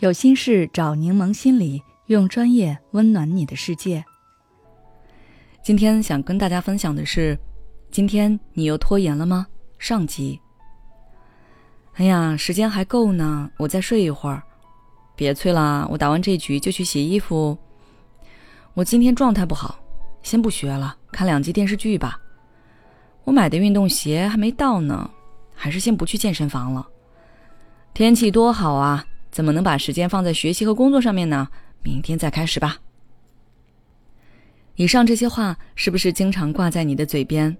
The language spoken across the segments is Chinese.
有心事找柠檬心理，用专业温暖你的世界。今天想跟大家分享的是，今天你又拖延了吗？上集。哎呀，时间还够呢，我再睡一会儿。别催了，我打完这局就去洗衣服。我今天状态不好，先不学了，看两集电视剧吧。我买的运动鞋还没到呢，还是先不去健身房了。天气多好啊！怎么能把时间放在学习和工作上面呢？明天再开始吧。以上这些话是不是经常挂在你的嘴边？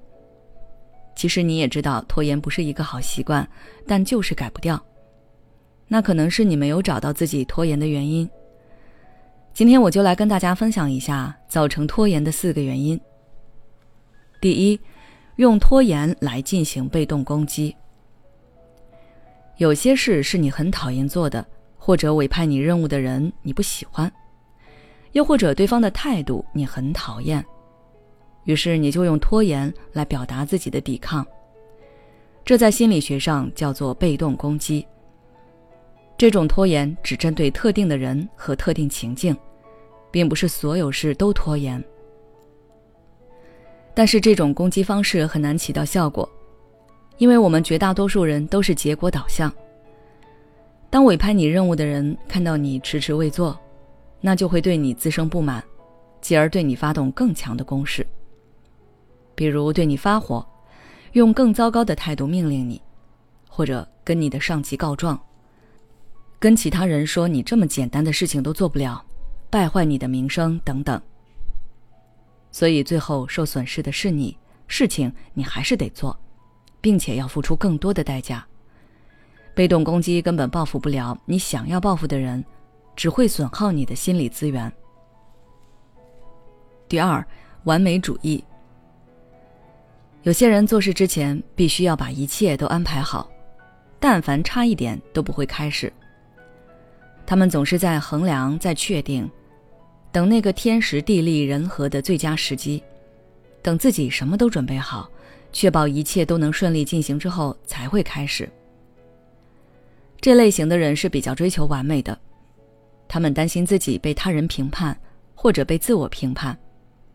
其实你也知道，拖延不是一个好习惯，但就是改不掉。那可能是你没有找到自己拖延的原因。今天我就来跟大家分享一下造成拖延的四个原因。第一，用拖延来进行被动攻击。有些事是你很讨厌做的。或者委派你任务的人你不喜欢，又或者对方的态度你很讨厌，于是你就用拖延来表达自己的抵抗。这在心理学上叫做被动攻击。这种拖延只针对特定的人和特定情境，并不是所有事都拖延。但是这种攻击方式很难起到效果，因为我们绝大多数人都是结果导向。当委派你任务的人看到你迟迟未做，那就会对你滋生不满，继而对你发动更强的攻势。比如对你发火，用更糟糕的态度命令你，或者跟你的上级告状，跟其他人说你这么简单的事情都做不了，败坏你的名声等等。所以最后受损失的是你，事情你还是得做，并且要付出更多的代价。被动攻击根本报复不了你想要报复的人，只会损耗你的心理资源。第二，完美主义。有些人做事之前必须要把一切都安排好，但凡差一点都不会开始。他们总是在衡量，在确定，等那个天时地利人和的最佳时机，等自己什么都准备好，确保一切都能顺利进行之后才会开始。这类型的人是比较追求完美的，他们担心自己被他人评判，或者被自我评判，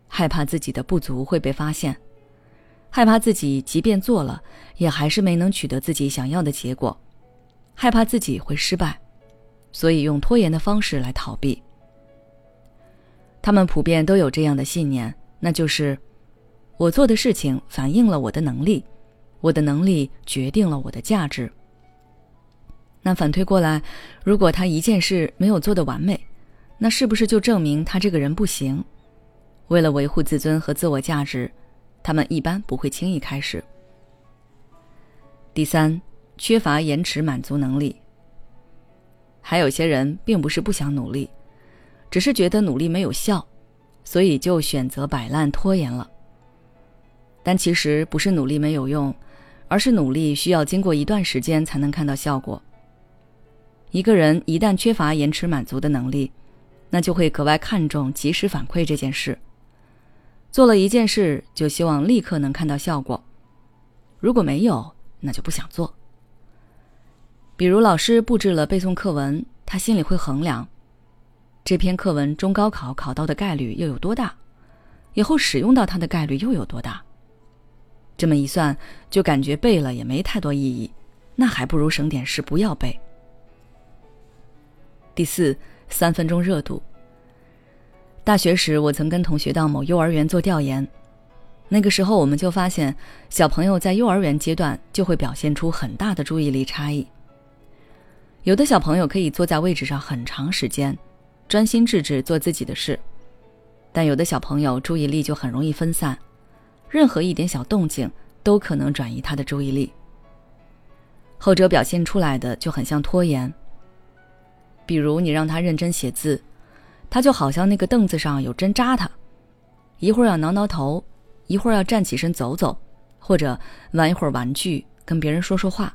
害怕自己的不足会被发现，害怕自己即便做了，也还是没能取得自己想要的结果，害怕自己会失败，所以用拖延的方式来逃避。他们普遍都有这样的信念，那就是：我做的事情反映了我的能力，我的能力决定了我的价值。那反推过来，如果他一件事没有做得完美，那是不是就证明他这个人不行？为了维护自尊和自我价值，他们一般不会轻易开始。第三，缺乏延迟满足能力。还有些人并不是不想努力，只是觉得努力没有效，所以就选择摆烂拖延了。但其实不是努力没有用，而是努力需要经过一段时间才能看到效果。一个人一旦缺乏延迟满足的能力，那就会格外看重及时反馈这件事。做了一件事，就希望立刻能看到效果。如果没有，那就不想做。比如老师布置了背诵课文，他心里会衡量：这篇课文中高考考到的概率又有多大？以后使用到它的概率又有多大？这么一算，就感觉背了也没太多意义，那还不如省点事不要背。第四，三分钟热度。大学时，我曾跟同学到某幼儿园做调研，那个时候我们就发现，小朋友在幼儿园阶段就会表现出很大的注意力差异。有的小朋友可以坐在位置上很长时间，专心致志做自己的事，但有的小朋友注意力就很容易分散，任何一点小动静都可能转移他的注意力。后者表现出来的就很像拖延。比如你让他认真写字，他就好像那个凳子上有针扎他，一会儿要挠挠头，一会儿要站起身走走，或者玩一会儿玩具，跟别人说说话。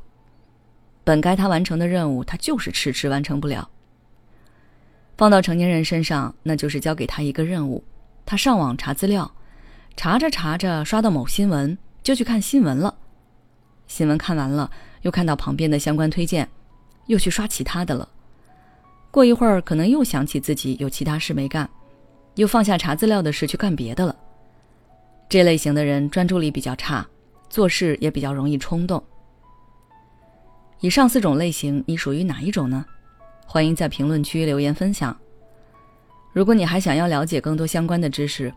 本该他完成的任务，他就是迟迟完成不了。放到成年人身上，那就是交给他一个任务，他上网查资料，查着查着刷到某新闻，就去看新闻了。新闻看完了，又看到旁边的相关推荐，又去刷其他的了。过一会儿可能又想起自己有其他事没干，又放下查资料的事去干别的了。这类型的人专注力比较差，做事也比较容易冲动。以上四种类型，你属于哪一种呢？欢迎在评论区留言分享。如果你还想要了解更多相关的知识，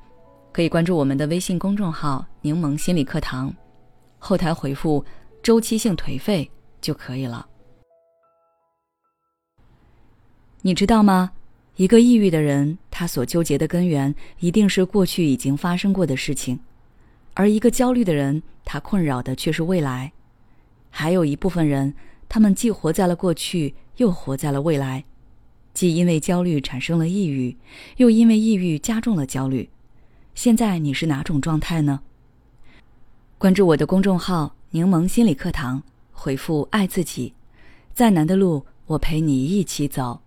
可以关注我们的微信公众号“柠檬心理课堂”，后台回复“周期性颓废”就可以了。你知道吗？一个抑郁的人，他所纠结的根源一定是过去已经发生过的事情；而一个焦虑的人，他困扰的却是未来。还有一部分人，他们既活在了过去，又活在了未来，既因为焦虑产生了抑郁，又因为抑郁加重了焦虑。现在你是哪种状态呢？关注我的公众号“柠檬心理课堂”，回复“爱自己”，再难的路我陪你一起走。